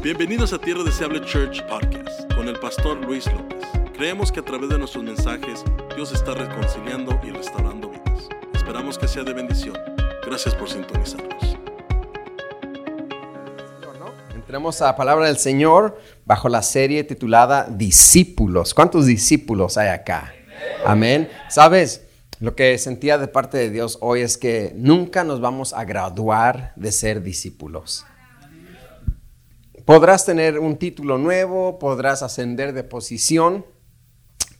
Bienvenidos a Tierra Deseable Church Podcast con el pastor Luis López. Creemos que a través de nuestros mensajes Dios está reconciliando y restaurando vidas. Esperamos que sea de bendición. Gracias por sintonizarnos. Entremos a la palabra del Señor bajo la serie titulada Discípulos. ¿Cuántos discípulos hay acá? Amén. ¿Sabes? Lo que sentía de parte de Dios hoy es que nunca nos vamos a graduar de ser discípulos. Podrás tener un título nuevo, podrás ascender de posición,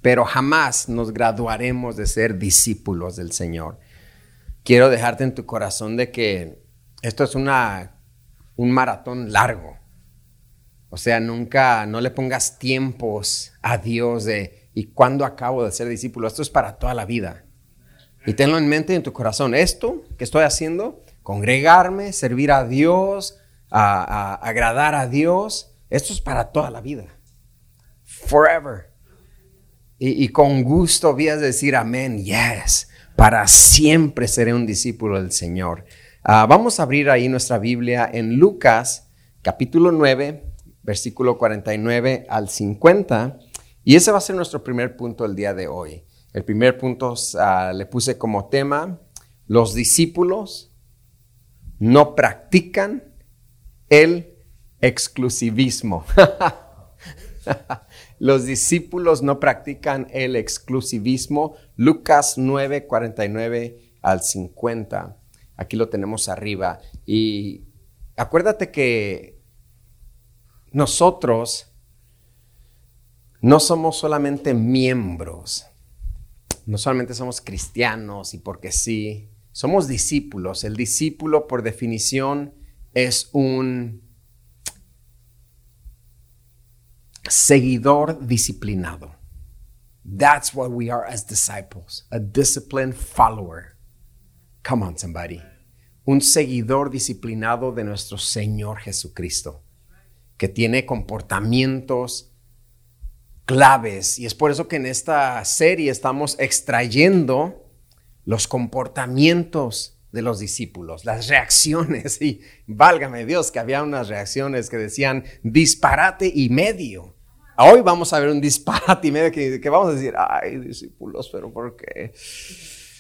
pero jamás nos graduaremos de ser discípulos del Señor. Quiero dejarte en tu corazón de que esto es una, un maratón largo. O sea, nunca, no le pongas tiempos a Dios de, ¿y cuándo acabo de ser discípulo? Esto es para toda la vida. Y tenlo en mente en tu corazón. Esto que estoy haciendo, congregarme, servir a Dios, a, agradar a Dios, esto es para toda la vida. Forever. Y, con gusto a decir amén, yes. Para siempre seré un discípulo del Señor. Ah, vamos a abrir ahí nuestra Biblia en Lucas capítulo 9, versículo 49 al 50. Y ese va a ser nuestro primer punto el día de hoy. El primer punto ah, le puse como tema, los discípulos no practican el exclusivismo. Los discípulos no practican el exclusivismo. Lucas 9, 49 al 50. Aquí lo tenemos arriba. Y acuérdate que nosotros no somos solamente miembros, no solamente somos cristianos y porque sí, somos discípulos. El discípulo por definición es un seguidor disciplinado. That's what we are as disciples, a disciplined follower. Come on, somebody. Un seguidor disciplinado de nuestro Señor Jesucristo, que tiene comportamientos claves. Y es por eso que en esta serie estamos extrayendo los comportamientos de los discípulos, las reacciones, y válgame Dios que había unas reacciones que decían disparate y medio. Hoy vamos a ver un disparate y medio que, vamos a decir, ay discípulos, pero ¿por qué?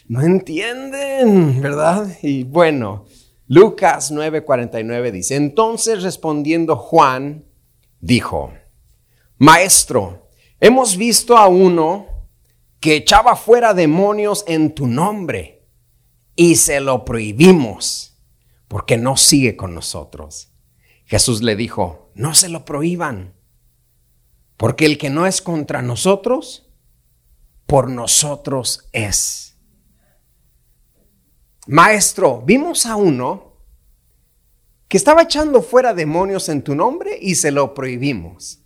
No entienden, ¿verdad? Y bueno, Lucas 9:49 dice, entonces respondiendo Juan, dijo, Maestro, hemos visto a uno que echaba fuera demonios en tu nombre y se lo prohibimos porque no sigue con nosotros. Jesús le dijo, no se lo prohíban, porque el que no es contra nosotros, por nosotros es. Maestro, vimos a uno que estaba echando fuera demonios en tu nombre y se lo prohibimos.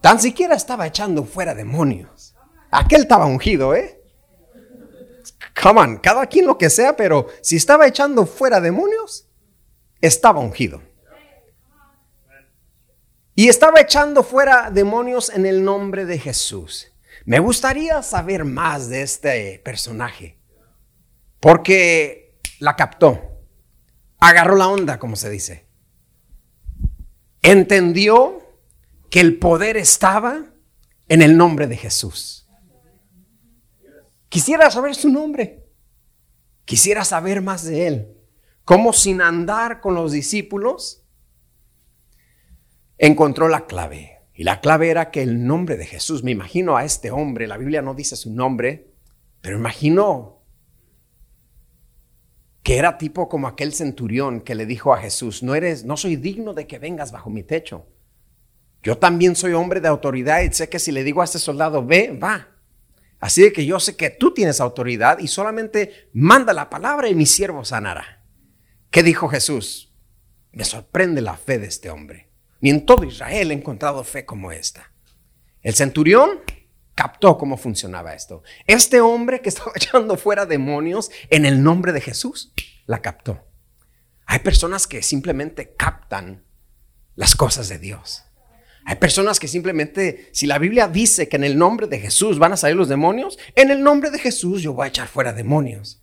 Tan siquiera estaba echando fuera demonios. Aquel estaba ungido, ¿eh? Come cada quien lo que sea, pero si estaba echando fuera demonios, estaba ungido. Y estaba echando fuera demonios en el nombre de Jesús. Me gustaría saber más de este personaje, porque la captó, agarró la onda, como se dice. Entendió que el poder estaba en el nombre de Jesús. Quisiera saber su nombre. Quisiera saber más de él. Cómo sin andar con los discípulos, encontró la clave. Y la clave era que el nombre de Jesús, me imagino a este hombre, la Biblia no dice su nombre, pero imagino que era tipo como aquel centurión que le dijo a Jesús, no eres, no soy digno de que vengas bajo mi techo. Yo también soy hombre de autoridad y sé que si le digo a este soldado, ve, va. Así que yo sé que tú tienes autoridad y solamente manda la palabra y mi siervo sanará. ¿Qué dijo Jesús? Me sorprende la fe de este hombre. Ni en todo Israel he encontrado fe como esta. El centurión captó cómo funcionaba esto. Este hombre que estaba echando fuera demonios en el nombre de Jesús, la captó. Hay personas que simplemente captan las cosas de Dios. Hay personas que simplemente, si la Biblia dice que en el nombre de Jesús van a salir los demonios, en el nombre de Jesús yo voy a echar fuera demonios.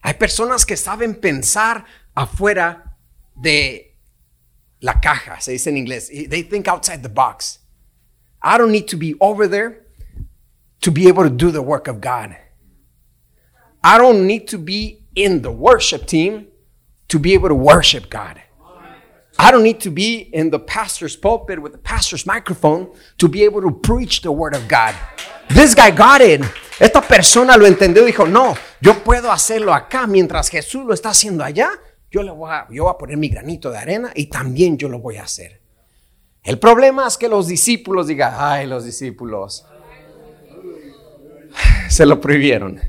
Hay personas que saben pensar afuera de la caja, se dice en inglés. They think outside the box. I don't need to be over there to be able to do the work of God. I don't need to be in the worship team to be able to worship God. I don't need to be in the pastor's pulpit with the pastor's microphone to be able to preach the word of God. This guy got it. Esta persona lo entendió y dijo, no, yo puedo hacerlo acá mientras Jesús lo está haciendo allá. Yo, le voy a, yo voy a poner mi granito de arena y también yo lo voy a hacer. El problema es que los discípulos digan, ay, los discípulos se lo prohibieron.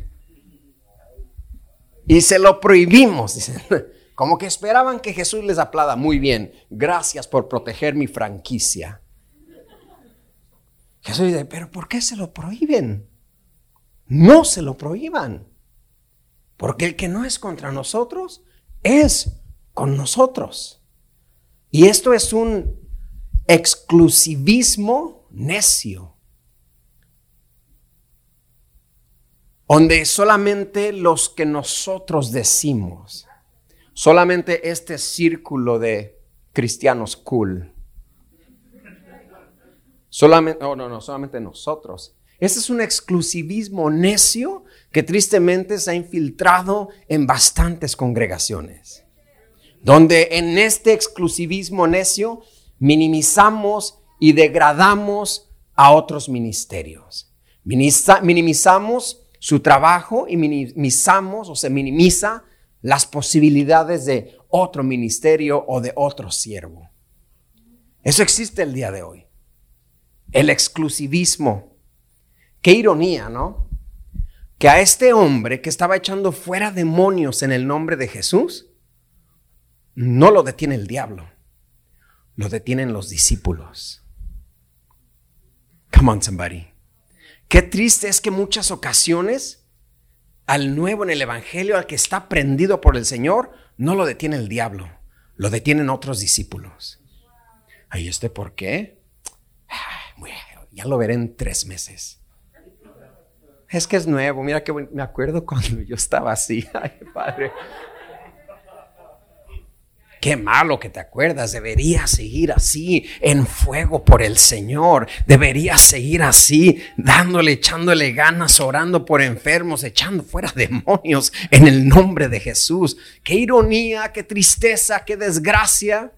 Y se lo prohibimos, dicen. Como que esperaban que Jesús les aplada. Muy bien, gracias por proteger mi franquicia. Jesús dice, pero ¿por qué se lo prohíben? No se lo prohíban. Porque el que no es contra nosotros es con nosotros. Y esto es un exclusivismo necio. Donde solamente los que nosotros decimos, solamente este círculo de cristianos cool, solamente, no, no, solamente nosotros. Este es un exclusivismo necio que tristemente se ha infiltrado en bastantes congregaciones, donde en este exclusivismo necio minimizamos y degradamos a otros ministerios. minimizamos su trabajo y minimizamos o se minimiza las posibilidades de otro ministerio o de otro siervo. Eso existe el día de hoy. El exclusivismo. Qué ironía, ¿no? Que a este hombre que estaba echando fuera demonios en el nombre de Jesús, no lo detiene el diablo lo detienen los discípulos. Come on, somebody. Qué triste es que muchas ocasiones al nuevo en el Evangelio, al que está prendido por el Señor, no lo detiene el diablo, lo detienen otros discípulos. ¿Ahí este por qué? Ya lo veré en tres meses. Es que es nuevo, mira que me acuerdo cuando yo estaba así. Ay, padre. Qué malo que te acuerdas. Deberías seguir así, en fuego por el Señor. Deberías seguir así, dándole, echándole ganas, orando por enfermos, echando fuera demonios en el nombre de Jesús. Qué ironía, qué tristeza, qué desgracia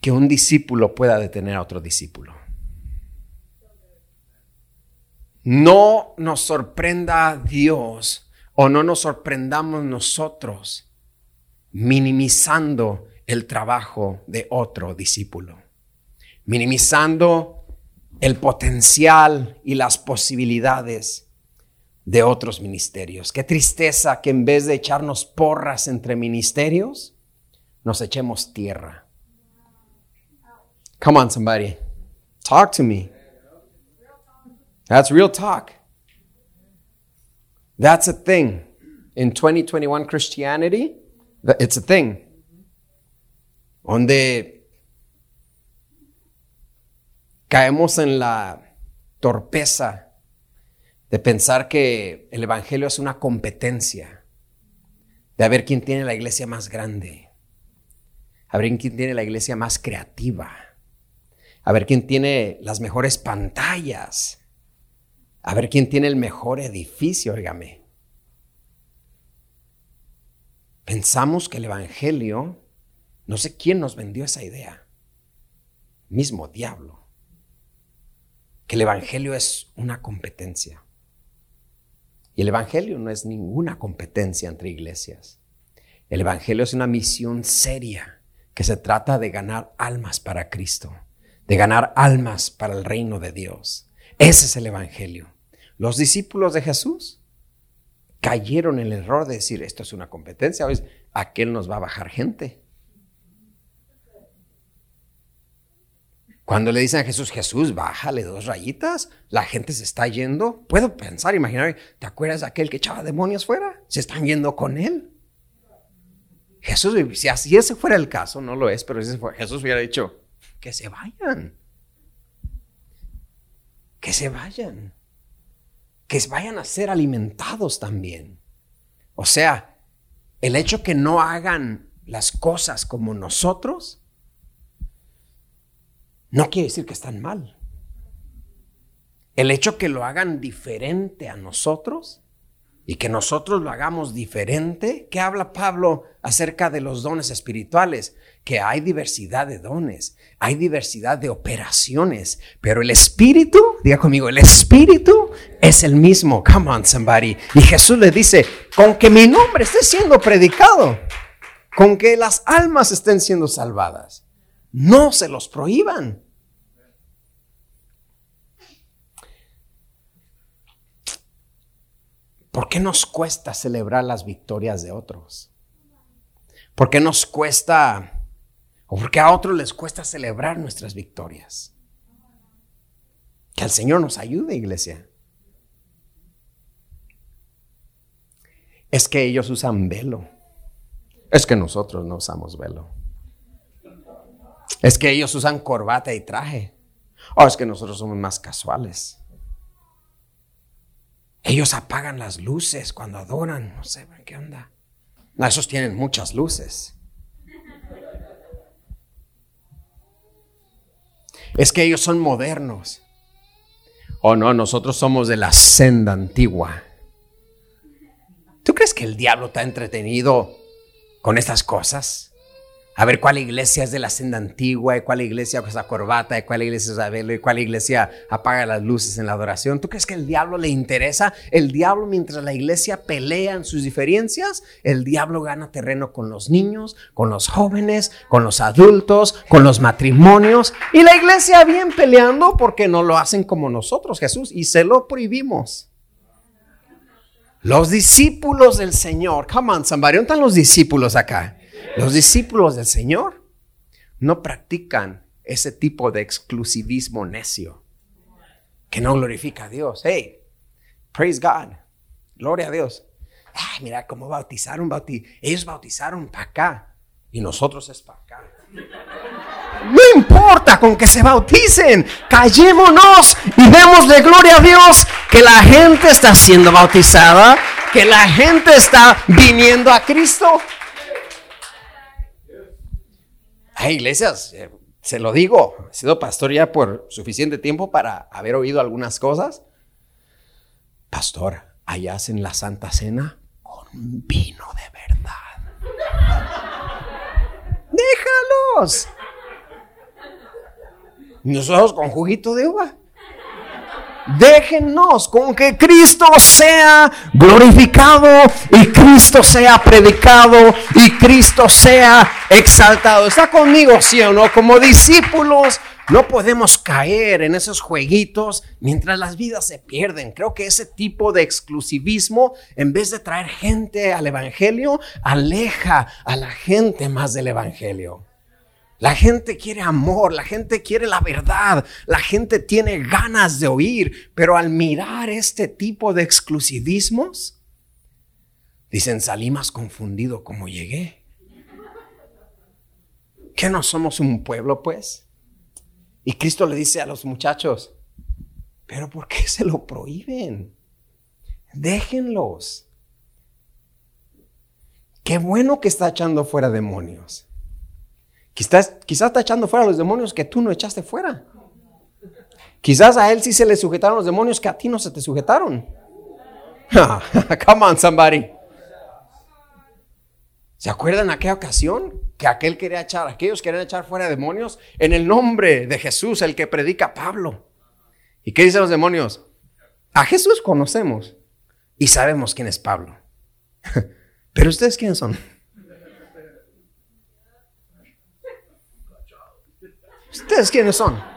que un discípulo pueda detener a otro discípulo. No nos sorprenda Dios o no nos sorprendamos nosotros minimizando el trabajo de otro discípulo, minimizando el potencial y las posibilidades de otros ministerios. Qué tristeza que en vez de echarnos porras entre ministerios, nos echemos tierra. Come on, somebody. Talk to me. That's real talk. That's a thing. In 2021 Christianity, It's a thing. Donde caemos en la torpeza de pensar que el Evangelio es una competencia, de a ver quién tiene la iglesia más grande, a ver quién tiene la iglesia más creativa, a ver quién tiene las mejores pantallas, a ver quién tiene el mejor edificio, óigame. Pensamos que el Evangelio, no sé quién nos vendió esa idea, mismo diablo, que el Evangelio es una competencia. Y el Evangelio no es ninguna competencia entre iglesias. El Evangelio es una misión seria que se trata de ganar almas para Cristo, de ganar almas para el reino de Dios. Ese es el Evangelio. Los discípulos de Jesús cayeron en el error de decir, esto es una competencia, hoy aquel nos va a bajar gente. Cuando le dicen a Jesús, Jesús, bájale dos rayitas, la gente se está yendo. Puedo pensar, imaginar, ¿te acuerdas de aquel que echaba demonios fuera? Se están yendo con él. Jesús, si así ese fuera el caso, no lo es, pero Jesús hubiera dicho, que se vayan. Que se vayan que vayan a ser alimentados también. O sea, el hecho que no hagan las cosas como nosotros, no quiere decir que están mal. El hecho que lo hagan diferente a nosotros y que nosotros lo hagamos diferente, ¿qué habla Pablo acerca de los dones espirituales? Que hay diversidad de dones, hay diversidad de operaciones, pero el espíritu, diga conmigo, el espíritu es el mismo. Come on, somebody. Y Jesús le dice, con que mi nombre esté siendo predicado, con que las almas estén siendo salvadas, no se los prohíban. ¿Por qué nos cuesta celebrar las victorias de otros? ¿Por qué nos cuesta, o por qué a otros les cuesta celebrar nuestras victorias? Que el Señor nos ayude, iglesia. Es que ellos usan velo. Es que nosotros no usamos velo. Es que ellos usan corbata y traje. O es que nosotros somos más casuales. Ellos apagan las luces cuando adoran. No sé qué onda. Esos tienen muchas luces. Es que ellos son modernos. Oh, no, nosotros somos de la senda antigua. ¿Tú crees que el diablo está entretenido con estas cosas? A ver cuál iglesia es de la senda antigua, y cuál iglesia usa corbata, y cuál iglesia usa velo, y cuál iglesia apaga las luces en la adoración. ¿Tú crees que el diablo le interesa? El diablo, mientras la iglesia pelea en sus diferencias, el diablo gana terreno con los niños, con los jóvenes, con los adultos, con los matrimonios. Y la iglesia bien peleando porque no lo hacen como nosotros, Jesús, y se lo prohibimos. Los discípulos del Señor, come on, ¿dónde están los discípulos acá? Los discípulos del Señor no practican ese tipo de exclusivismo necio que no glorifica a Dios. Hey, praise God, gloria a Dios. Ay, mira cómo bautizaron, ellos bautizaron para acá y nosotros es para acá. No importa con que se bauticen, callémonos y vemos de gloria a Dios que la gente está siendo bautizada, que la gente está viniendo a Cristo. Hay iglesias, eh, se lo digo, he sido pastor ya por suficiente tiempo para haber oído algunas cosas. Pastor, allá hacen la Santa Cena con vino de verdad. Déjalos. Nosotros con juguito de uva. Déjenos con que Cristo sea glorificado y Cristo sea predicado y Cristo sea exaltado. ¿Está conmigo, sí o no? Como discípulos no podemos caer en esos jueguitos mientras las vidas se pierden. Creo que ese tipo de exclusivismo, en vez de traer gente al Evangelio, aleja a la gente más del Evangelio. La gente quiere amor, la gente quiere la verdad, la gente tiene ganas de oír, pero al mirar este tipo de exclusivismos, dicen, salí más confundido como llegué. ¿Que no somos un pueblo, pues? Y Cristo le dice a los muchachos, pero ¿por qué se lo prohíben? Déjenlos. Qué bueno que está echando fuera demonios. Quizás, quizás está echando fuera los demonios que tú no echaste fuera. Quizás a él sí se le sujetaron los demonios que a ti no se te sujetaron. Come on, somebody. ¿Se acuerdan aquella ocasión que aquel quería echar, aquellos querían echar fuera demonios en el nombre de Jesús, el que predica Pablo? ¿Y qué dicen los demonios? A Jesús conocemos y sabemos quién es Pablo. Pero ustedes quiénes son? ¿Ustedes quiénes son?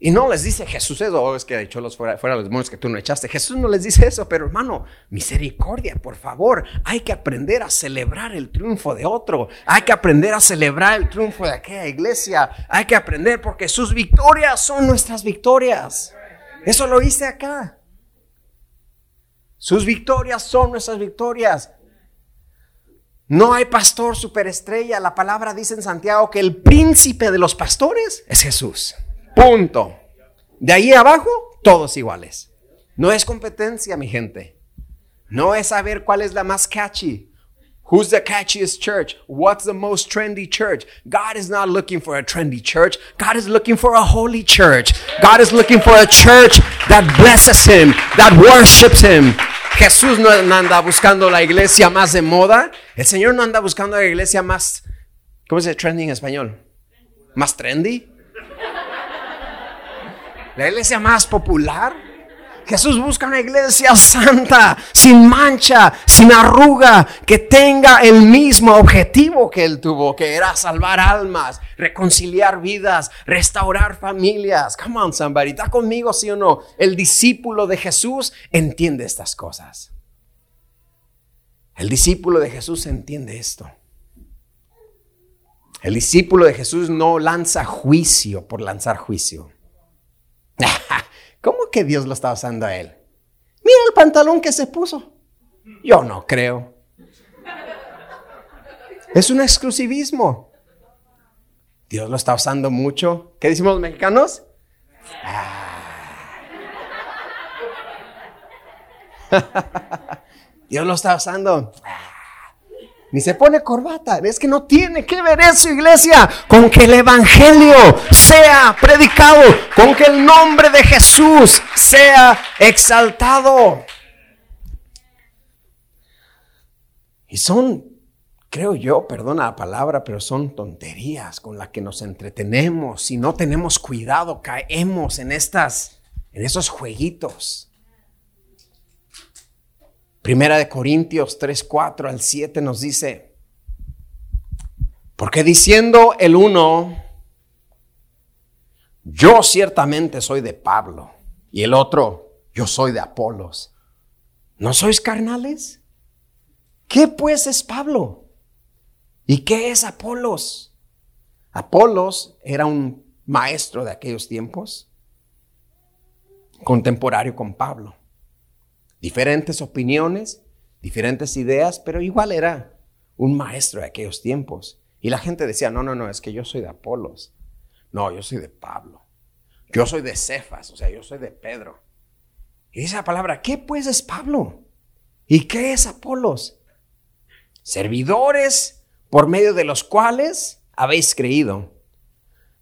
Y no les dice Jesús eso, oh, es que echó los fuera, fuera los demonios que tú no echaste. Jesús no les dice eso, pero hermano, misericordia, por favor. Hay que aprender a celebrar el triunfo de otro. Hay que aprender a celebrar el triunfo de aquella iglesia. Hay que aprender porque sus victorias son nuestras victorias. Eso lo hice acá. Sus victorias son nuestras victorias. No hay pastor superestrella. La palabra dice en Santiago que el príncipe de los pastores es Jesús. Punto. De ahí abajo, todos iguales. No es competencia, mi gente. No es saber cuál es la más catchy. Who's the catchiest church? What's the most trendy church? God is not looking for a trendy church. God is looking for a holy church. God is looking for a church that blesses Him, that worships Him. Jesús no anda buscando la iglesia más de moda. El Señor no anda buscando la iglesia más, ¿cómo se dice trendy en español? ¿Más trendy? La iglesia más popular. Jesús busca una iglesia santa, sin mancha, sin arruga, que tenga el mismo objetivo que él tuvo, que era salvar almas, reconciliar vidas, restaurar familias. Come on, somebody, ¿está conmigo, sí o no? El discípulo de Jesús entiende estas cosas. El discípulo de Jesús entiende esto. El discípulo de Jesús no lanza juicio por lanzar juicio. ¿Cómo que Dios lo está usando a él? Mira el pantalón que se puso. Yo no creo. Es un exclusivismo. Dios lo está usando mucho. ¿Qué decimos los mexicanos? Ah. Dios lo está usando. Ni se pone corbata. Es que no tiene que ver eso, iglesia, con que el Evangelio sea predicado, con que el nombre de Jesús sea exaltado. Y son, creo yo, perdona la palabra, pero son tonterías con las que nos entretenemos. Si no tenemos cuidado, caemos en estas, en esos jueguitos. Primera de Corintios 3, 4 al 7 nos dice, porque diciendo el uno, yo ciertamente soy de Pablo, y el otro, yo soy de Apolos. ¿No sois carnales? ¿Qué pues es Pablo? ¿Y qué es Apolos? Apolos era un maestro de aquellos tiempos, contemporáneo con Pablo diferentes opiniones, diferentes ideas, pero igual era un maestro de aquellos tiempos. Y la gente decía, no, no, no, es que yo soy de Apolos. No, yo soy de Pablo. Yo soy de Cefas, o sea, yo soy de Pedro. Y dice la palabra, ¿qué pues es Pablo? ¿Y qué es Apolos? Servidores por medio de los cuales habéis creído.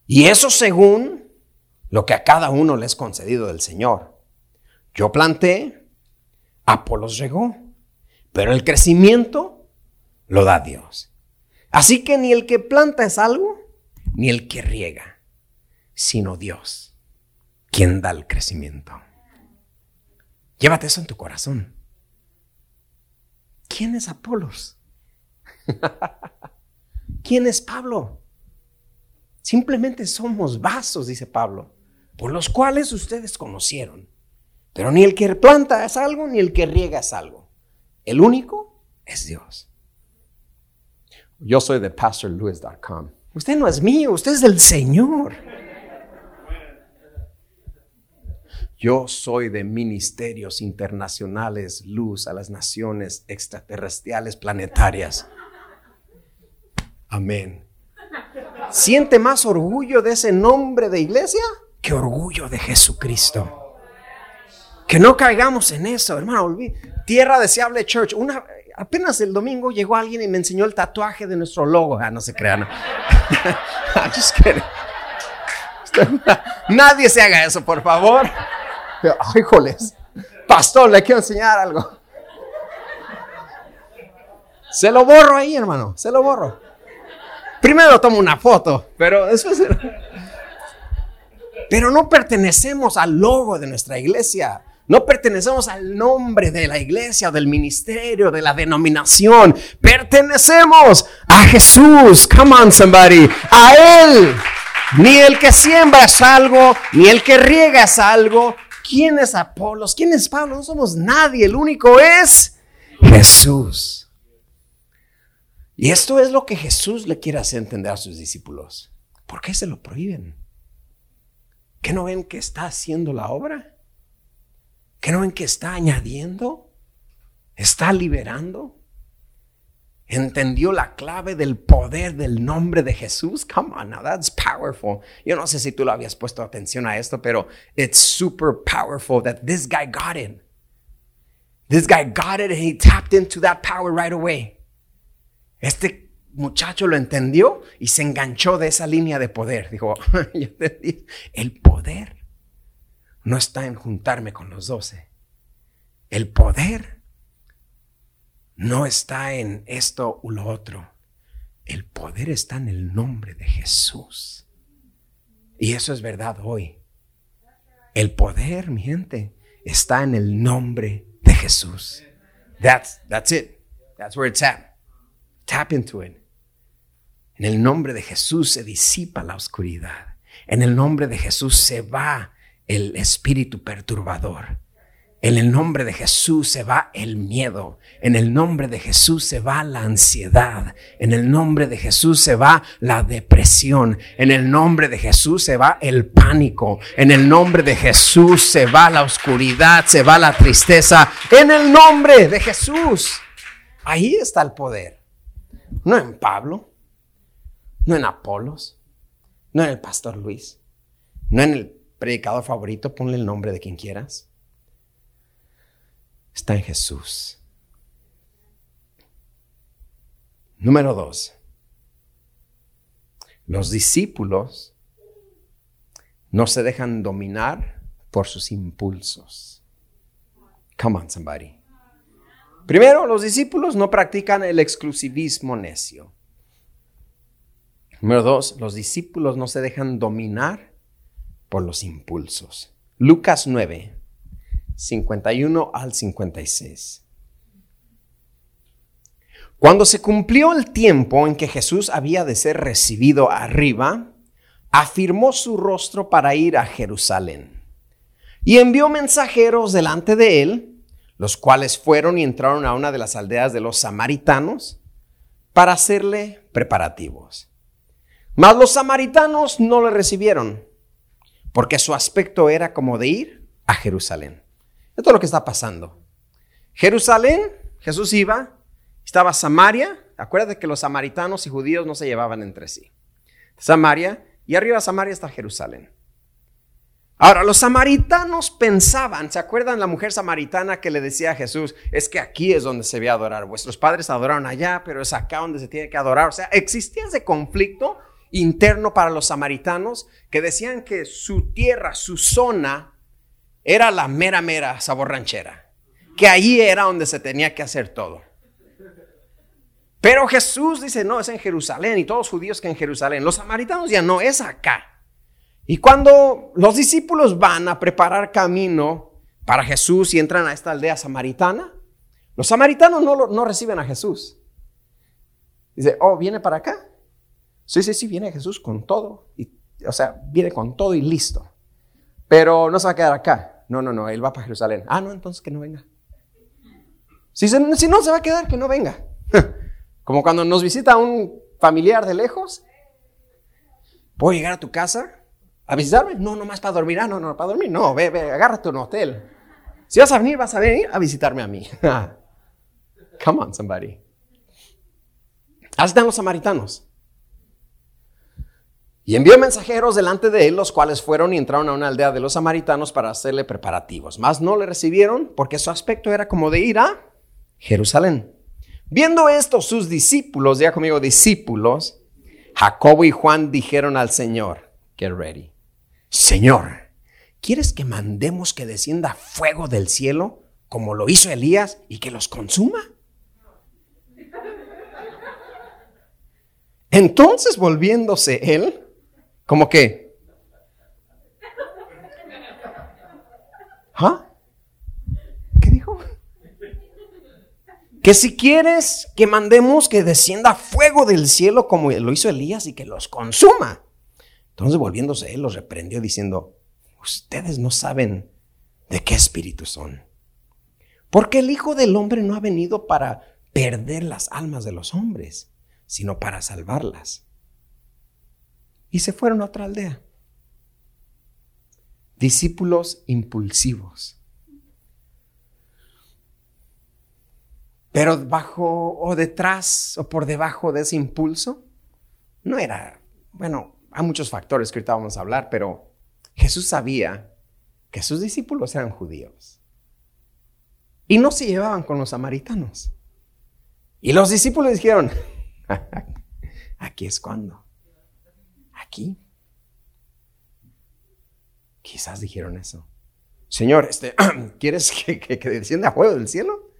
Y eso según lo que a cada uno le es concedido del Señor. Yo planté, Apolos regó, pero el crecimiento lo da Dios. Así que ni el que planta es algo, ni el que riega, sino Dios, quien da el crecimiento. Llévate eso en tu corazón. ¿Quién es Apolos? ¿Quién es Pablo? Simplemente somos vasos, dice Pablo, por los cuales ustedes conocieron pero ni el que planta es algo, ni el que riega es algo. El único es Dios. Yo soy de pastorluis.com. Usted no es mío, usted es del Señor. Yo soy de ministerios internacionales, luz a las naciones extraterrestriales planetarias. Amén. ¿Siente más orgullo de ese nombre de iglesia que orgullo de Jesucristo? Que no caigamos en eso, hermano. Tierra Deseable Church. Una, apenas el domingo llegó alguien y me enseñó el tatuaje de nuestro logo. Ah, no se crean. Just Nadie se haga eso, por favor. Ay. Pastor, le quiero enseñar algo. Se lo borro ahí, hermano. Se lo borro. Primero tomo una foto, pero después. Pero no pertenecemos al logo de nuestra iglesia. No pertenecemos al nombre de la iglesia, del ministerio, de la denominación. Pertenecemos a Jesús. Come on, somebody. A Él. Ni el que siembra es algo, ni el que riega es algo. ¿Quién es Apolos? ¿Quién es Pablo? No somos nadie. El único es Jesús. Y esto es lo que Jesús le quiere hacer entender a sus discípulos. ¿Por qué se lo prohíben? ¿Que no ven que está haciendo la obra? ¿Que no ven que está añadiendo? ¿Está liberando? ¿Entendió la clave del poder del nombre de Jesús? Come on now, that's powerful. Yo no sé si tú lo habías puesto atención a esto, pero it's super powerful that this guy got it. This guy got it and he tapped into that power right away. Este muchacho lo entendió y se enganchó de esa línea de poder. Dijo, yo entendí, el poder no está en juntarme con los doce. El poder no está en esto u lo otro. El poder está en el nombre de Jesús. Y eso es verdad hoy. El poder, mi gente, está en el nombre de Jesús. That's, that's it. That's where it's at. Tap into it. En el nombre de Jesús se disipa la oscuridad. En el nombre de Jesús se va el espíritu perturbador. En el nombre de Jesús se va el miedo. En el nombre de Jesús se va la ansiedad. En el nombre de Jesús se va la depresión. En el nombre de Jesús se va el pánico. En el nombre de Jesús se va la oscuridad, se va la tristeza. En el nombre de Jesús. Ahí está el poder. No en Pablo, no en Apolos, no en el pastor Luis, no en el predicador favorito, ponle el nombre de quien quieras. Está en Jesús. Número dos. Los discípulos no se dejan dominar por sus impulsos. Come on, somebody. Primero, los discípulos no practican el exclusivismo necio. Número dos, los discípulos no se dejan dominar por los impulsos. Lucas 9, 51 al 56. Cuando se cumplió el tiempo en que Jesús había de ser recibido arriba, afirmó su rostro para ir a Jerusalén y envió mensajeros delante de él, los cuales fueron y entraron a una de las aldeas de los samaritanos para hacerle preparativos. Mas los samaritanos no le recibieron, porque su aspecto era como de ir a Jerusalén. Esto es lo que está pasando. Jerusalén, Jesús iba, estaba Samaria, acuérdate que los samaritanos y judíos no se llevaban entre sí. Samaria, y arriba de Samaria está Jerusalén. Ahora, los samaritanos pensaban, ¿se acuerdan la mujer samaritana que le decía a Jesús, es que aquí es donde se ve adorar, vuestros padres adoraron allá, pero es acá donde se tiene que adorar? O sea, existía ese conflicto interno para los samaritanos que decían que su tierra, su zona, era la mera, mera sabor ranchera, que allí era donde se tenía que hacer todo. Pero Jesús dice, no, es en Jerusalén y todos los judíos que en Jerusalén. Los samaritanos ya no, es acá. Y cuando los discípulos van a preparar camino para Jesús y entran a esta aldea samaritana, los samaritanos no, no reciben a Jesús. Dice, oh, viene para acá. Sí, sí, sí, viene Jesús con todo. Y, o sea, viene con todo y listo. Pero no se va a quedar acá. No, no, no, él va para Jerusalén. Ah, no, entonces que no venga. Si, si no se va a quedar, que no venga. Como cuando nos visita un familiar de lejos. ¿Puedo llegar a tu casa a visitarme? No, nomás para dormir. Ah, no, no, para dormir. No, ve, ve, agárrate un hotel. Si vas a venir, vas a venir a visitarme a mí. Come on, somebody. Así están los samaritanos. Y envió mensajeros delante de él, los cuales fueron y entraron a una aldea de los samaritanos para hacerle preparativos. Mas no le recibieron porque su aspecto era como de ir a Jerusalén. Viendo esto, sus discípulos, ya conmigo discípulos, Jacobo y Juan dijeron al Señor, get ready, Señor, ¿quieres que mandemos que descienda fuego del cielo como lo hizo Elías y que los consuma? Entonces volviéndose él, como que, ¿ah? ¿Qué dijo? Que si quieres que mandemos que descienda fuego del cielo como lo hizo Elías y que los consuma. Entonces volviéndose él los reprendió diciendo, ustedes no saben de qué espíritu son. Porque el Hijo del Hombre no ha venido para perder las almas de los hombres, sino para salvarlas y se fueron a otra aldea. Discípulos impulsivos. Pero bajo o detrás o por debajo de ese impulso, no era, bueno, hay muchos factores que ahorita vamos a hablar, pero Jesús sabía que sus discípulos eran judíos. Y no se llevaban con los samaritanos. Y los discípulos dijeron, aquí es cuando. Aquí. Quizás dijeron eso. Señor, este, ¿quieres que, que, que descienda fuego del cielo?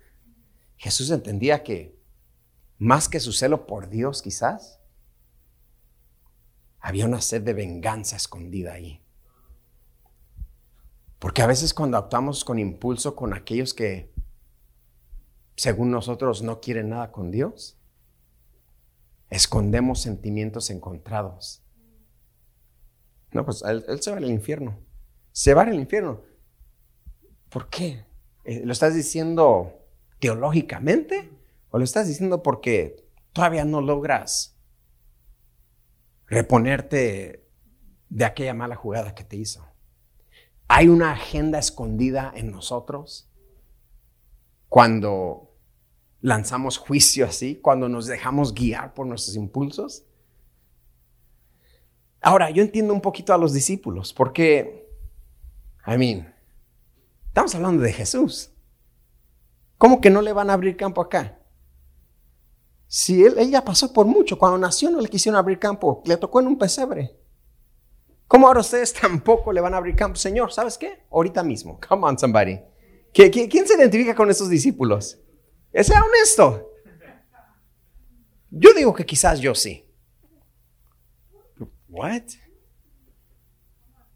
Jesús entendía que más que su celo por Dios quizás, había una sed de venganza escondida ahí. Porque a veces cuando actuamos con impulso con aquellos que, según nosotros, no quieren nada con Dios, escondemos sentimientos encontrados. No, pues él, se va al infierno. Se va al infierno. ¿Por qué? Eh, ¿Lo estás diciendo teológicamente o lo estás diciendo porque todavía no logras reponerte de aquella mala jugada que te hizo? Hay una agenda escondida en nosotros cuando lanzamos juicio así, cuando nos dejamos guiar por nuestros impulsos. Ahora, yo entiendo un poquito a los discípulos porque, I mean, estamos hablando de Jesús. ¿Cómo que no le van a abrir campo acá? Si él, ella pasó por mucho, cuando nació no le quisieron abrir campo, le tocó en un pesebre. ¿Cómo ahora ustedes tampoco le van a abrir campo? Señor, ¿sabes qué? Ahorita mismo. Come on, somebody. ¿Quién se identifica con estos discípulos? Sea honesto. Yo digo que quizás yo sí. What?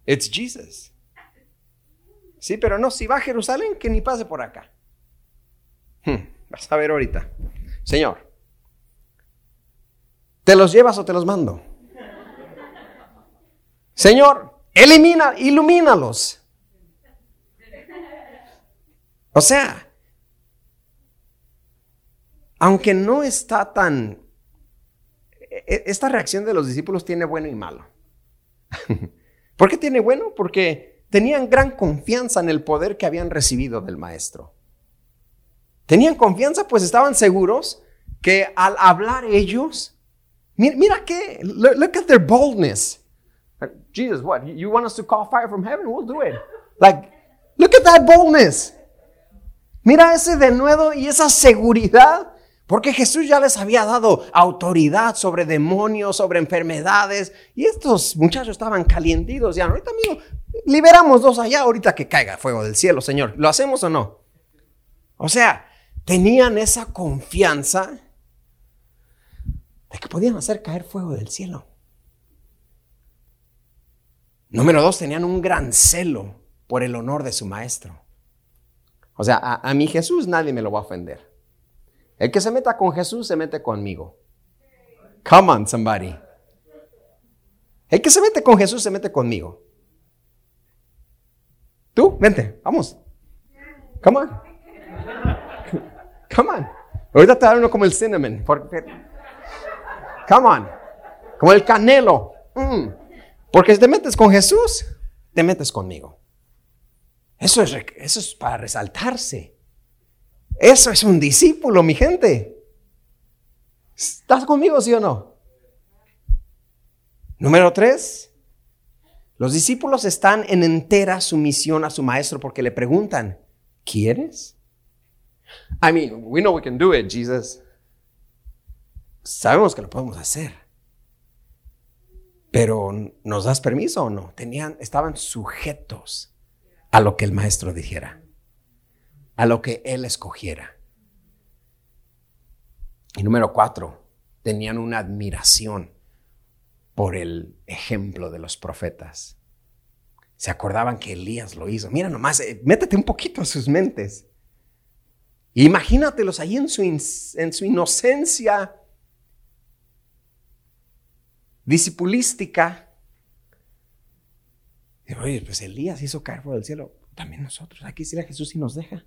It's Jesus. Sí, pero no, si va a Jerusalén, que ni pase por acá. Hmm, vas a ver ahorita. Señor, ¿te los llevas o te los mando? Señor, elimina, ilumínalos. O sea, aunque no está tan... E, esta reacción de los discípulos tiene bueno y malo. ¿Por qué tiene bueno? Porque tenían gran confianza en el poder que habían recibido del maestro. Tenían confianza, pues estaban seguros que al hablar ellos, mira, mira qué, look at their boldness. Jesus, what? You want us to call fire from heaven? We'll do it. Like, look at that boldness. Mira ese denuedo y esa seguridad. Porque Jesús ya les había dado autoridad sobre demonios, sobre enfermedades. Y estos muchachos estaban calientitos. Ya, ahorita amigo, liberamos dos allá, ahorita que caiga fuego del cielo, Señor. ¿Lo hacemos o no? O sea, tenían esa confianza de que podían hacer caer fuego del cielo. Número dos, tenían un gran celo por el honor de su maestro. O sea, a, mi Jesús nadie me lo va a ofender. El que se meta con Jesús se mete conmigo. Come on, somebody. El que se mete con Jesús se mete conmigo. Tú, vente, vamos. Come on. Come on. Ahorita te da uno como el cinnamon. Come on. Como el canelo. Mm. Porque si te metes con Jesús, te metes conmigo. Eso es, eso es para resaltarse. Eso es un discípulo, mi gente. ¿Estás conmigo, sí o no? Número tres. Los discípulos están en entera sumisión a su maestro porque le preguntan, ¿quieres? I mean, we know we can do it, Jesus. Sabemos que lo podemos hacer. Pero ¿nos das permiso o no? Tenían, estaban sujetos a lo que el maestro dijera, a lo que él escogiera. Y número cuatro, tenían una admiración por el ejemplo de los profetas. Se acordaban que Elías lo hizo. Mira nomás, eh, métete un poquito en sus mentes. Imagínatelos ahí en su, en su inocencia discipulística. oye, pues Elías hizo caer fuego del cielo. También nosotros, aquí a Jesús y nos deja.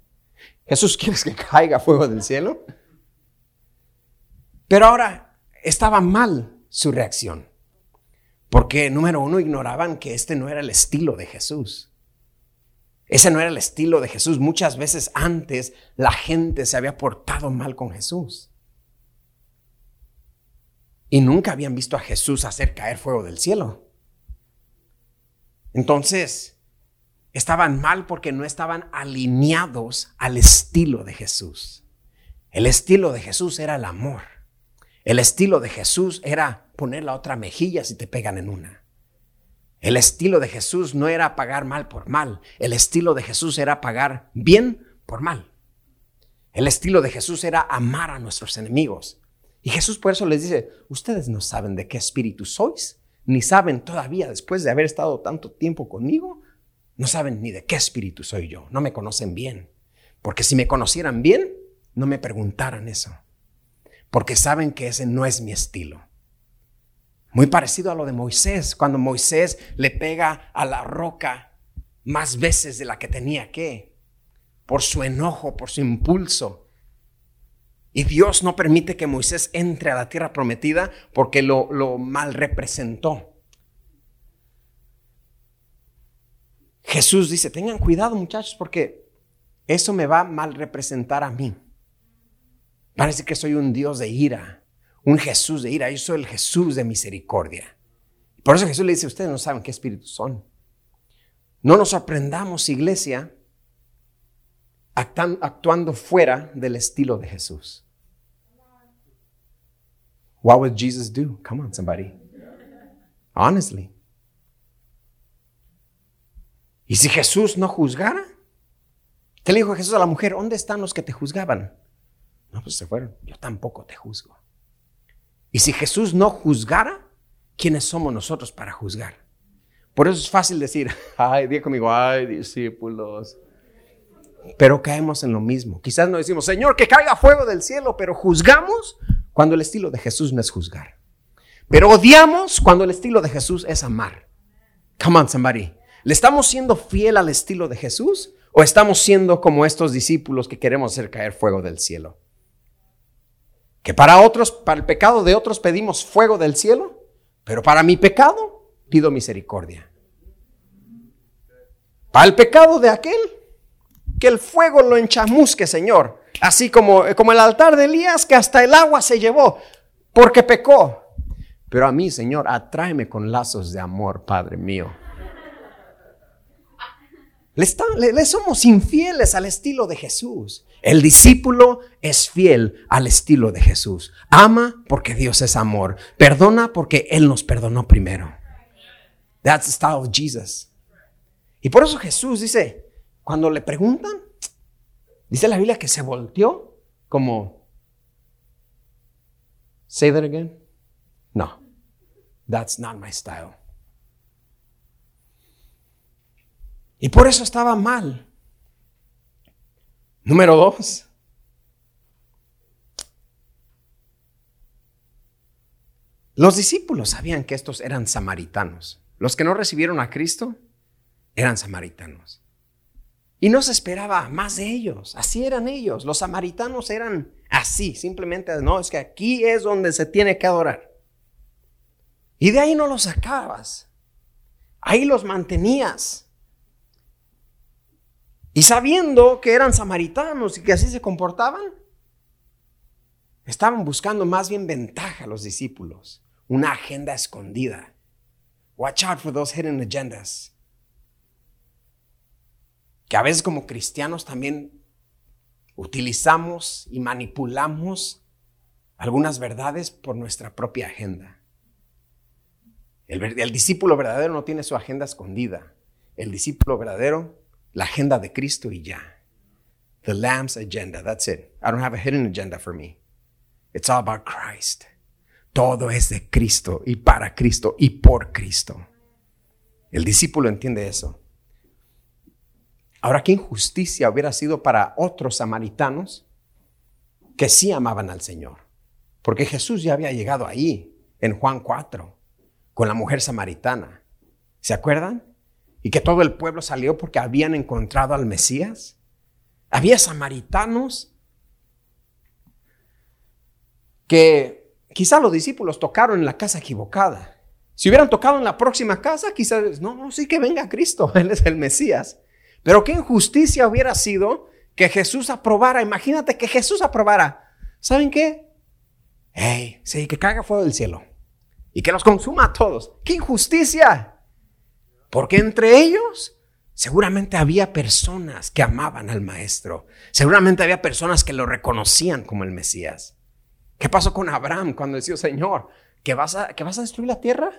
Jesús, ¿quieres que caiga fuego del cielo? Pero ahora estaba mal su reacción. Porque, número uno, ignoraban que este no era el estilo de Jesús. Ese no era el estilo de Jesús. Muchas veces antes la gente se había portado mal con Jesús y nunca habían visto a Jesús hacer caer fuego del cielo. Entonces, estaban mal porque no estaban alineados al estilo de Jesús. El estilo de Jesús era el amor. El estilo de Jesús era poner la otra mejilla si te pegan en una. El estilo de Jesús no era pagar mal por mal. El estilo de Jesús era pagar bien por mal. El estilo de Jesús era amar a nuestros enemigos. Y Jesús por eso les dice, ustedes no saben de qué espíritu sois, ni saben todavía, después de haber estado tanto tiempo conmigo, no saben ni de qué espíritu soy yo, no me conocen bien. Porque si me conocieran bien, no me preguntaran eso. Porque saben que ese no es mi estilo. Muy parecido a lo de Moisés, cuando Moisés le pega a la roca más veces de la que tenía que, por su enojo, por su impulso. Y Dios no permite que Moisés entre a la tierra prometida porque lo, lo mal representó. Jesús dice, tengan cuidado muchachos porque eso me va a mal representar a mí. Parece que soy un Dios de ira, un Jesús de ira, yo soy el Jesús de misericordia. Por eso Jesús le dice, ustedes no saben qué espíritus son. No nos sorprendamos, iglesia, actuando fuera del estilo de Jesús. What would Jesus do? Come on, somebody. Honestly. ¿Y si Jesús no juzgara? ¿Qué le dijo Jesús a la mujer? ¿Dónde están los que te juzgaban? No, pues se fueron. Yo tampoco te juzgo. Y si Jesús no juzgara, ¿quiénes somos nosotros para juzgar? Por eso es fácil decir, ay, diga conmigo, ay, discípulos. Pero caemos en lo mismo. Quizás no decimos, Señor, que caiga fuego del cielo, pero juzgamos cuando el estilo de Jesús no es juzgar. Pero odiamos cuando el estilo de Jesús es amar. Come on, somebody. ¿Le estamos siendo fiel al estilo de Jesús o estamos siendo como estos discípulos que queremos hacer caer fuego del cielo? Que para otros, para el pecado de otros pedimos fuego del cielo, pero para mi pecado pido misericordia. Para el pecado de aquel, que el fuego lo enchamusque, Señor. Así como, como el altar de Elías, que hasta el agua se llevó, porque pecó. Pero a mí, Señor, atráeme con lazos de amor, Padre mío. Le, somos infieles al estilo de Jesús. El discípulo es fiel al estilo de Jesús. Ama porque Dios es amor. Perdona porque Él nos perdonó primero. That's the style of Jesus. Y por eso Jesús dice, cuando le preguntan, dice la Biblia que se volteó como, say that again. No, that's not my style. Y por eso estaba mal. Número dos. Los discípulos sabían que estos eran samaritanos. Los que no recibieron a Cristo eran samaritanos. Y no se esperaba más de ellos. Así eran ellos. Los samaritanos eran así. Simplemente, no, es que aquí es donde se tiene que adorar. Y de ahí no los sacabas. Ahí los mantenías. Y sabiendo que eran samaritanos y que así se comportaban, estaban buscando más bien ventaja los discípulos, una agenda escondida. Watch out for those hidden agendas. Que a veces como cristianos también utilizamos y manipulamos algunas verdades por nuestra propia agenda. El, el discípulo verdadero no tiene su agenda escondida. El discípulo verdadero la agenda de Cristo y ya. The Lamb's agenda, that's it. I don't have a hidden agenda for me. It's all about Christ. Todo es de Cristo y para Cristo y por Cristo. El discípulo entiende eso. Ahora, qué injusticia hubiera sido para otros samaritanos que sí amaban al Señor. Porque Jesús ya había llegado ahí, en Juan 4, con la mujer samaritana. ¿Se acuerdan? Y que todo el pueblo salió porque habían encontrado al Mesías. Había samaritanos que quizá los discípulos tocaron en la casa equivocada. Si hubieran tocado en la próxima casa, quizás, no, no, sí que venga Cristo, Él es el Mesías. Pero qué injusticia hubiera sido que Jesús aprobara, imagínate que Jesús aprobara. ¿Saben qué? Hey, sí, que caiga fuego del cielo y que los consuma a todos. ¡Qué injusticia! Porque entre ellos Seguramente había personas que amaban al maestro. Seguramente había personas que lo reconocían como el Mesías. ¿Qué pasó con Abraham cuando decía, Señor, que vas a, que vas a destruir la tierra?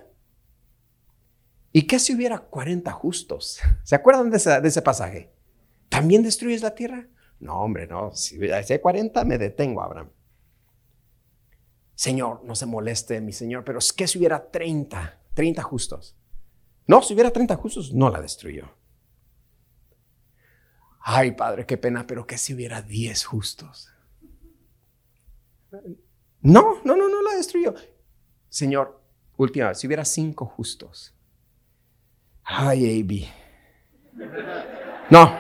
¿Y qué si hubiera 40 justos? ¿Se acuerdan de ese, pasaje? ¿También destruyes la tierra? No, hombre, no. Si hay 40, me detengo, Abraham. Señor, no se moleste, mi Señor, pero ¿qué si hubiera 30, 30 justos? No, si hubiera 30 justos, no la destruyó. Ay, Padre, qué pena, pero ¿qué si hubiera 10 justos? No, no, no, no la destruyó. Señor, última vez, si hubiera 5 justos. Ay, AB. No,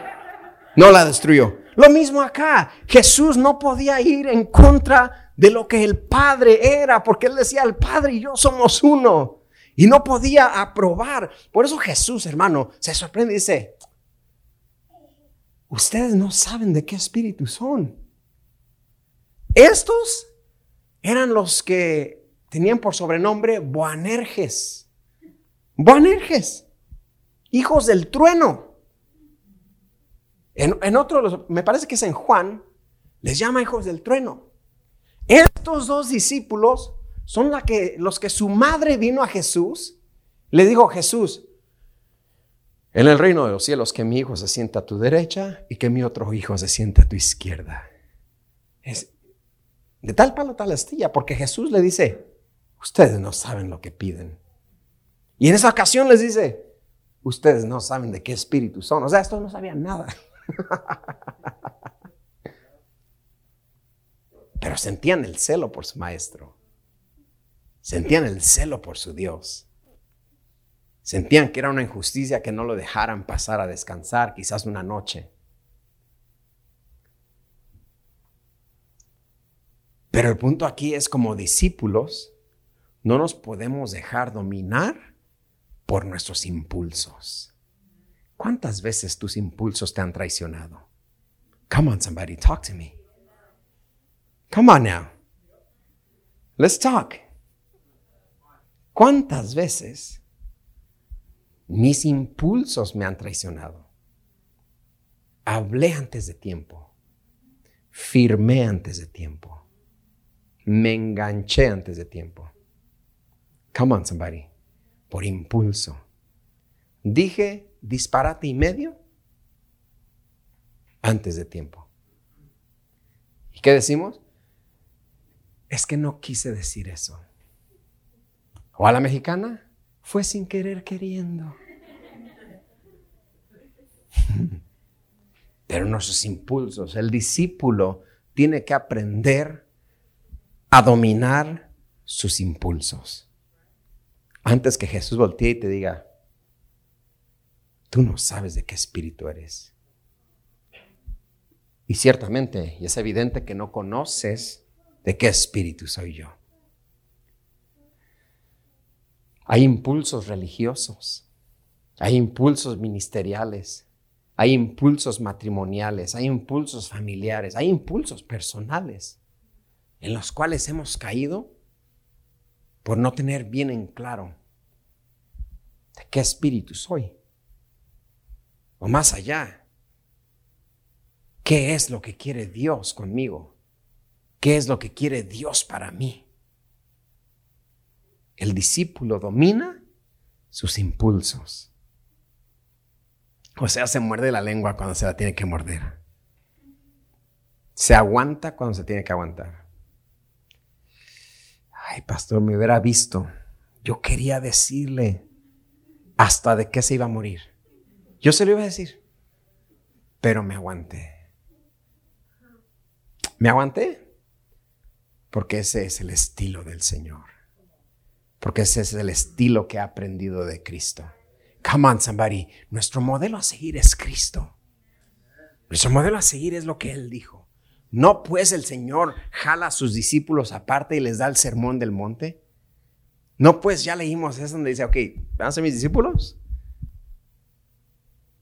no la destruyó. Lo mismo acá. Jesús no podía ir en contra de lo que el Padre era, porque él decía, el Padre y yo somos uno. Y no podía aprobar. Por eso Jesús, hermano, se sorprende y dice, ustedes no saben de qué espíritu son. Estos eran los que tenían por sobrenombre Boanerges. Boanerges, hijos del trueno. En, en otro, me parece que es en Juan, les llama hijos del trueno. Estos dos discípulos son la que, los que su madre vino a Jesús, le dijo, Jesús, en el reino de los cielos que mi hijo se sienta a tu derecha y que mi otro hijo se sienta a tu izquierda. Es de tal palo tal astilla, porque Jesús le dice, ustedes no saben lo que piden. Y en esa ocasión les dice, ustedes no saben de qué espíritu son. O sea, estos no sabían nada. Pero sentían el celo por su maestro. Sentían el celo por su Dios. Sentían que era una injusticia que no lo dejaran pasar a descansar quizás una noche. Pero el punto aquí es como discípulos, no nos podemos dejar dominar por nuestros impulsos. ¿Cuántas veces tus impulsos te han traicionado? Come on, somebody, talk to me. Come on now. Let's talk. ¿Cuántas veces mis impulsos me han traicionado? Hablé antes de tiempo. Firmé antes de tiempo. Me enganché antes de tiempo. Come on, somebody. Por impulso. Dije disparate y medio antes de tiempo. ¿Y qué decimos? Es que no quise decir eso. O a la mexicana, fue sin querer queriendo. Pero nuestros impulsos, el discípulo tiene que aprender a dominar sus impulsos. Antes que Jesús voltee y te diga, Tú no sabes de qué espíritu eres. Y ciertamente, y es evidente que no conoces de qué espíritu soy yo. Hay impulsos religiosos, hay impulsos ministeriales, hay impulsos matrimoniales, hay impulsos familiares, hay impulsos personales en los cuales hemos caído por no tener bien en claro de qué espíritu soy o más allá. ¿Qué es lo que quiere Dios conmigo? ¿Qué es lo que quiere Dios para mí? El discípulo domina sus impulsos. O sea, se muerde la lengua cuando se la tiene que morder. Se aguanta cuando se tiene que aguantar. Ay, pastor, me hubiera visto. Yo quería decirle hasta de qué se iba a morir. Yo se lo iba a decir, pero me aguanté. Me aguanté porque ese es el estilo del Señor. Porque ese es el estilo que he aprendido de Cristo. Come on, somebody. Nuestro modelo a seguir es Cristo. Nuestro modelo a seguir es lo que Él dijo. No pues el Señor jala a sus discípulos aparte y les da el sermón del monte. No pues ya leímos es donde dice, ok, ¿van a ser mis discípulos?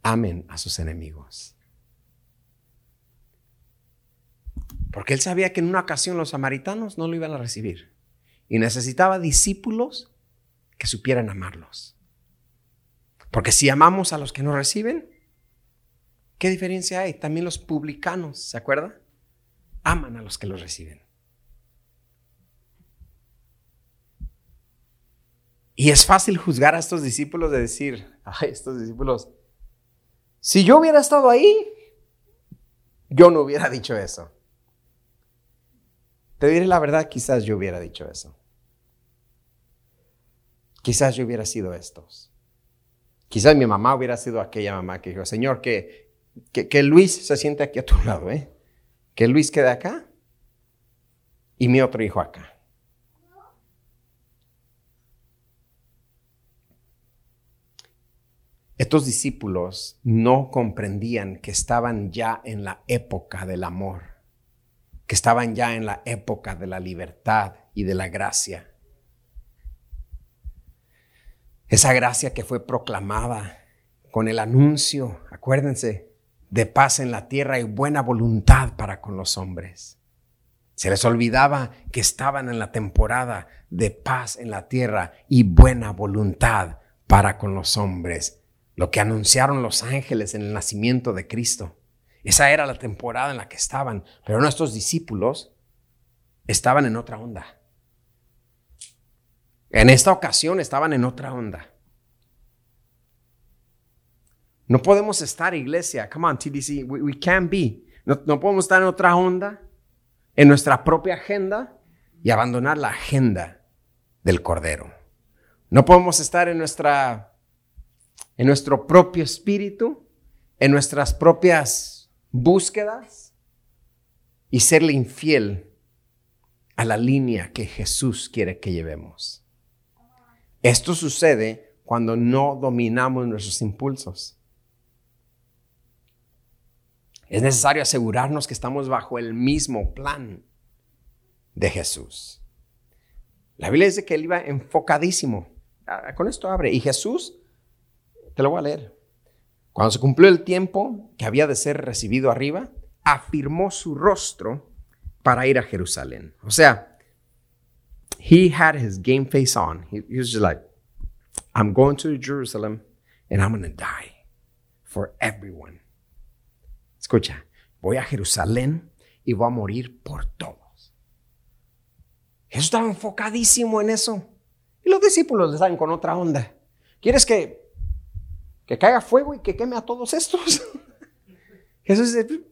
amen a sus enemigos. Porque él sabía que en una ocasión los samaritanos no lo iban a recibir y necesitaba discípulos que supieran amarlos. Porque si amamos a los que no reciben, ¿Qué diferencia hay? También los publicanos, ¿se acuerda? Aman a los que los reciben. Y es fácil juzgar a estos discípulos de decir, ay, estos discípulos, si yo hubiera estado ahí, yo no hubiera dicho eso. Te diré la verdad, quizás yo hubiera dicho eso. Quizás yo hubiera sido estos. Quizás mi mamá hubiera sido aquella mamá que dijo, Señor, que, que, Luis se siente aquí a tu lado, ¿eh? Que Luis quede acá y mi otro hijo acá. Estos discípulos no comprendían que estaban ya en la época del amor, que estaban ya en la época de la libertad y de la gracia. Esa gracia que fue proclamada con el anuncio, acuérdense, de paz en la tierra y buena voluntad para con los hombres. Se les olvidaba que estaban en la temporada de paz en la tierra y buena voluntad para con los hombres lo que anunciaron los ángeles en el nacimiento de Cristo. Esa era la temporada en la que estaban, pero nuestros discípulos estaban en otra onda. En esta ocasión estaban en otra onda. No podemos estar, iglesia, come on, TDC, we, can't be. No, no podemos estar en otra onda, en nuestra propia agenda y abandonar la agenda del Cordero. No podemos estar en nuestra en nuestro propio espíritu, en nuestras propias búsquedas y serle infiel a la línea que Jesús quiere que llevemos. Esto sucede cuando no dominamos nuestros impulsos. Es necesario asegurarnos que estamos bajo el mismo plan de Jesús. La Biblia dice que él iba enfocadísimo. Ah, con esto abre. Y Jesús te lo voy a leer. Cuando se cumplió el tiempo que había de ser recibido arriba, afirmó su rostro para ir a Jerusalén. O sea, he had his game face on. He, was just like, I'm going to Jerusalem and I'm going to die for everyone. Escucha, voy a Jerusalén y voy a morir por todos. Jesús estaba enfocadísimo en eso. Y los discípulos le salen con otra onda. ¿Quieres que que caiga fuego y que queme a todos estos. Jesús dice,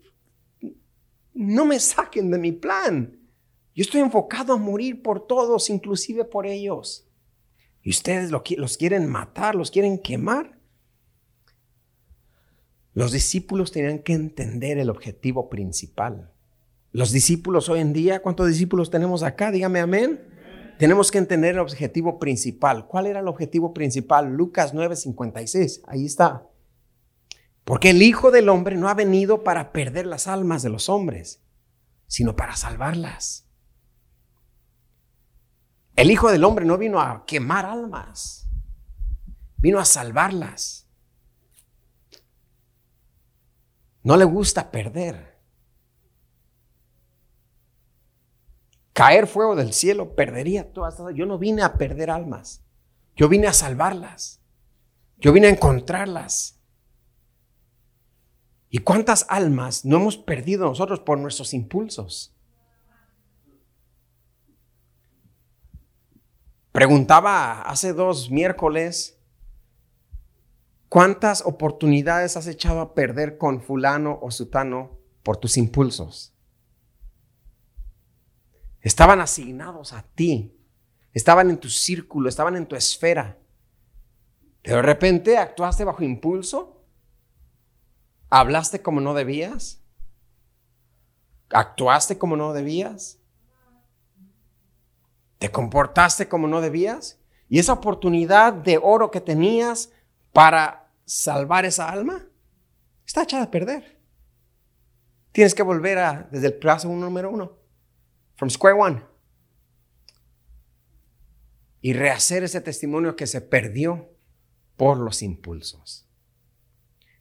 no me saquen de mi plan. Yo estoy enfocado a morir por todos, inclusive por ellos. Y ustedes los quieren matar, los quieren quemar. Los discípulos tenían que entender el objetivo principal. Los discípulos hoy en día, ¿cuántos discípulos tenemos acá? Dígame amén. Tenemos que entender el objetivo principal. ¿Cuál era el objetivo principal? Lucas 9:56. Ahí está. Porque el Hijo del Hombre no ha venido para perder las almas de los hombres, sino para salvarlas. El Hijo del Hombre no vino a quemar almas, vino a salvarlas. No le gusta perder. caer fuego del cielo, perdería todas. Yo no vine a perder almas. Yo vine a salvarlas. Yo vine a encontrarlas. ¿Y cuántas almas no hemos perdido nosotros por nuestros impulsos? Preguntaba hace dos miércoles, ¿cuántas oportunidades has echado a perder con fulano o sutano por tus impulsos? Estaban asignados a ti. Estaban en tu círculo, estaban en tu esfera. Pero de repente actuaste bajo impulso. Hablaste como no debías. Actuaste como no debías. Te comportaste como no debías. Y esa oportunidad de oro que tenías para salvar esa alma está echada a perder. Tienes que volver a, desde el plazo número uno from square one. Y rehacer ese testimonio que se perdió por los impulsos.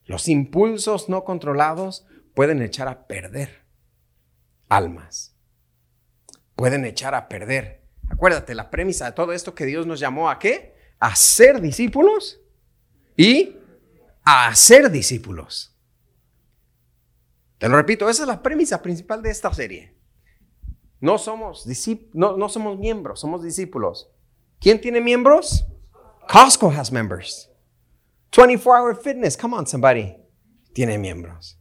Los impulsos no controlados pueden echar a perder almas. Pueden echar a perder. Acuérdate, la premisa de todo esto que Dios nos llamó a qué? A ser discípulos y a hacer discípulos. Te lo repito, esa es la premisa principal de esta serie. No somos, no, no somos miembros, somos discípulos. ¿Quién tiene miembros? Costco has members. 24 Hour Fitness, come on somebody, tiene miembros.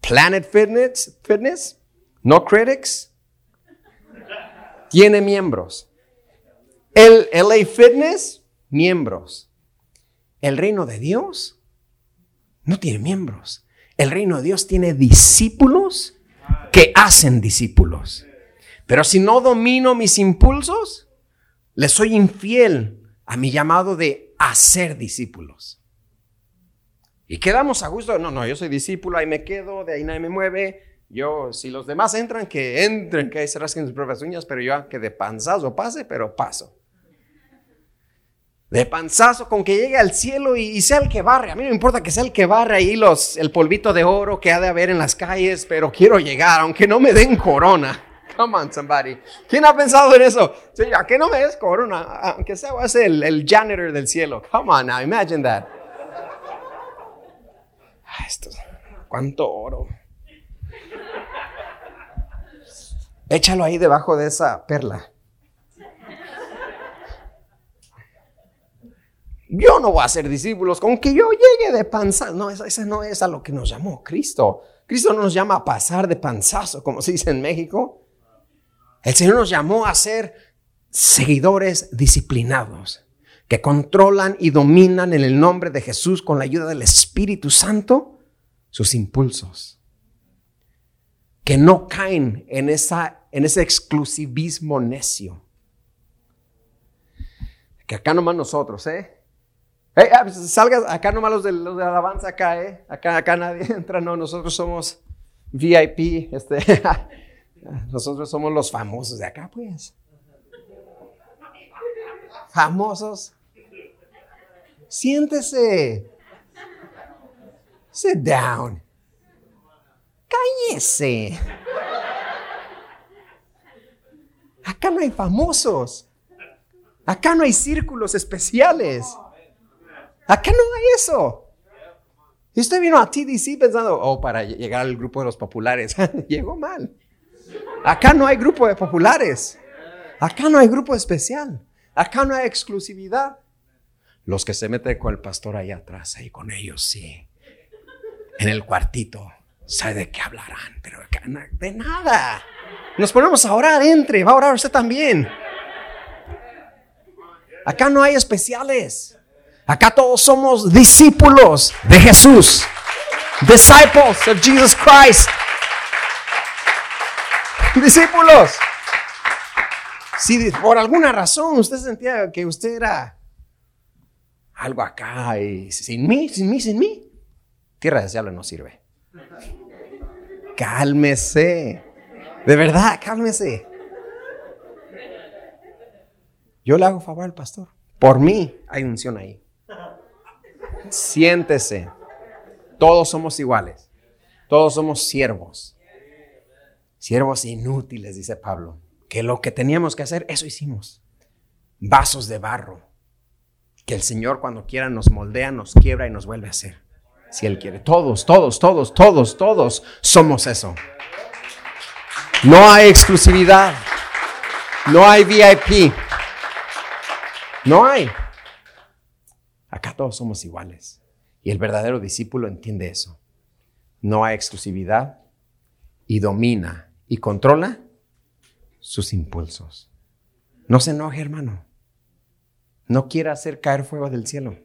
Planet Fitness, Fitness, No Critics, tiene miembros. El LA Fitness, miembros. El reino de Dios no tiene miembros. El reino de Dios tiene discípulos que hacen discípulos. Pero si no domino mis impulsos, le soy infiel a mi llamado de hacer discípulos. Y quedamos a gusto. No, no, yo soy discípulo, ahí me quedo, de ahí nadie me mueve. Yo, si los demás entran, que entren, que se rasquen sus propias uñas, pero yo que de panzazo pase, pero paso. De panzazo con que llegue al cielo y, sea el que barre. A mí no me importa que sea el que barre ahí los, el polvito de oro que ha de haber en las calles, pero quiero llegar, aunque no me den corona. Come on, somebody. ¿Quién ha pensado en eso? ¿A qué no me des corona? Aunque sea, ser el, janitor del cielo. Come on now, imagine that. Esto, ¿Cuánto oro? Échalo ahí debajo de esa perla. Yo no voy a ser discípulos con que yo llegue de panzazo. No, esa, no es a lo que nos llamó Cristo. Cristo no nos llama a pasar de panzazo, como se dice en México. El Señor nos llamó a ser seguidores disciplinados, que controlan y dominan en el nombre de Jesús con la ayuda del Espíritu Santo sus impulsos. Que no caen en, esa, en ese exclusivismo necio. Que acá nomás nosotros, ¿eh? Ah, pues, salga acá nomás los de, los de alabanza acá, ¿eh? Acá, acá nadie entra, no, nosotros somos VIP, este, Nosotros somos los famosos de acá, pues. Famosos. Siéntese. Sit down. Cállese. Acá no hay famosos. Acá no hay círculos especiales. Acá no hay eso. Y usted vino a TDC pensando, oh, para llegar al grupo de los populares. Llegó mal. Acá no hay grupo de populares. Acá no hay grupo especial. Acá no hay exclusividad. Los que se meten con el pastor allá atrás, ahí con ellos, sí. En el cuartito, sabe de qué hablarán, pero de nada. Nos ponemos a orar, entre, va a orar usted también. Acá no hay especiales. Acá todos somos discípulos de Jesús. Disciples of Jesus Christ. Discípulos. Si por alguna razón usted sentía que usted era algo acá y sin mí, sin mí, sin mí, tierra deseable no sirve. Cálmese. De verdad, cálmese. Yo le hago favor al pastor. Por mí hay unción ahí. Siéntese. Todos somos iguales. Todos somos siervos. Siervos inútiles, dice Pablo, que lo que teníamos que hacer, eso hicimos. Vasos de barro, que el Señor cuando quiera nos moldea, nos quiebra y nos vuelve a hacer. Si Él quiere. Todos, todos, todos, todos, todos somos eso. No hay exclusividad. No hay VIP. No hay. Acá todos somos iguales. Y el verdadero discípulo entiende eso. No hay exclusividad y domina y controla sus impulsos. No se enoje, hermano. No quiera hacer caer fuego del cielo.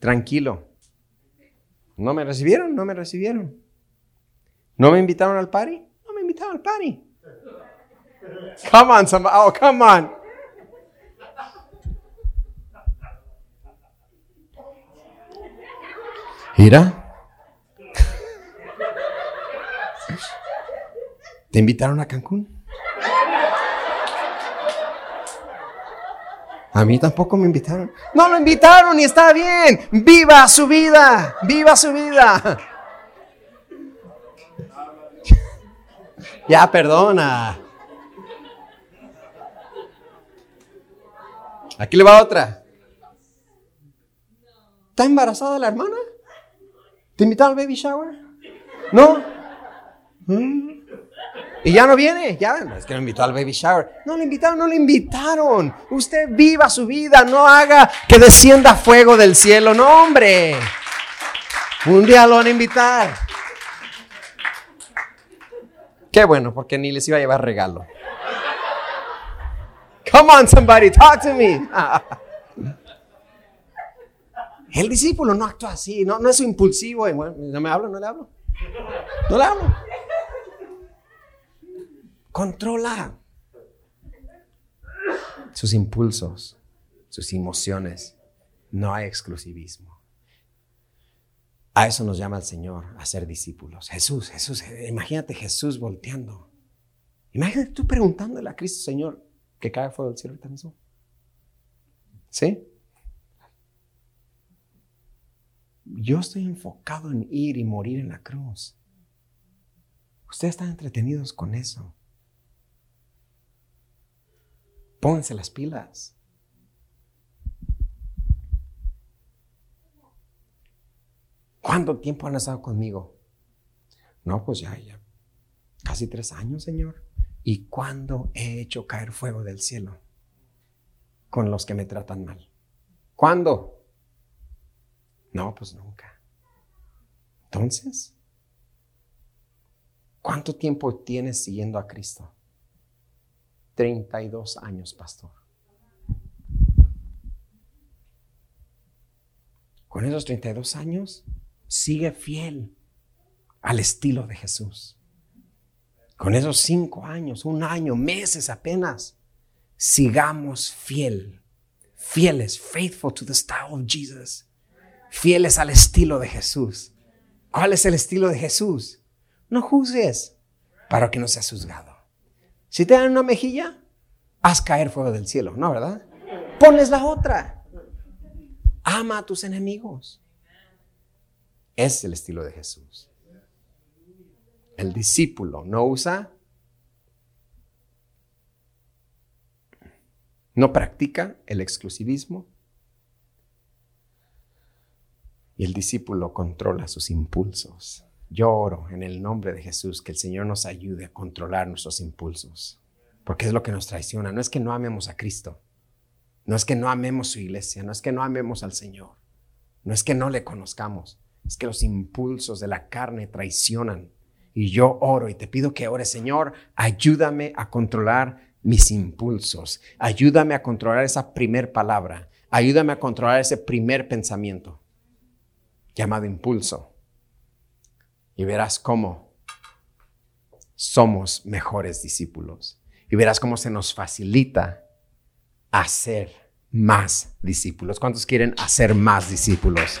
Tranquilo. ¿No me recibieron? No me recibieron. ¿No me invitaron al party? No me invitaron al party. Come on, somebody. Oh, come on. Mira. ¿Te invitaron a Cancún? A mí tampoco me invitaron. No lo invitaron y está bien. Viva su vida. Viva su vida. Ya, perdona. Aquí le va otra. ¿Está embarazada la hermana? ¿Te invitaron al baby shower? ¿No? ¿Mm? Y ya no viene, ya es que no invitó al baby shower. No le invitaron, no le invitaron. Usted viva su vida, no haga que descienda fuego del cielo. No, hombre. Un día lo van a invitar. Qué bueno, porque ni les iba a llevar regalo. Come on, somebody, talk to me. El discípulo no actúa así, no, es impulsivo. no me hablo, no le hablo. No le hablo. Controla sus impulsos, sus emociones. No hay exclusivismo. A eso nos llama el Señor, a ser discípulos. Jesús, Jesús, imagínate Jesús volteando. Imagínate tú preguntándole a Cristo, Señor, que cae fuego del cielo ahorita mismo. ¿Sí? Yo estoy enfocado en ir y morir en la cruz. Ustedes están entretenidos con eso. Pónganse las pilas. ¿Cuánto tiempo han estado conmigo? No, pues ya, ya. Casi tres años, Señor. ¿Y cuándo he hecho caer fuego del cielo con los que me tratan mal? ¿Cuándo? No, pues nunca. Entonces, ¿cuánto tiempo tienes siguiendo a Cristo? 32 años, pastor. Con esos 32 años, sigue fiel al estilo de Jesús. Con esos cinco años, un año, meses apenas, sigamos fiel, fieles, faithful to the style of Jesus, fieles al estilo de Jesús. ¿Cuál es el estilo de Jesús? No juzgues para que no seas juzgado. Si te dan una mejilla, haz caer fuego del cielo, ¿no, verdad? Pones la otra. Ama a tus enemigos. Es el estilo de Jesús. El discípulo no usa, no practica el exclusivismo. Y el discípulo controla sus impulsos. Yo oro en el nombre de Jesús que el Señor nos ayude a controlar nuestros impulsos, porque es lo que nos traiciona. No es que no amemos a Cristo, no es que no amemos su iglesia, no es que no amemos al Señor, no es que no le conozcamos, es que los impulsos de la carne traicionan. Y yo oro y te pido que ores, Señor, ayúdame a controlar mis impulsos, ayúdame a controlar esa primer palabra, ayúdame a controlar ese primer pensamiento llamado impulso y verás cómo somos mejores discípulos. Y verás cómo se nos facilita hacer más discípulos. ¿Cuántos quieren hacer más discípulos?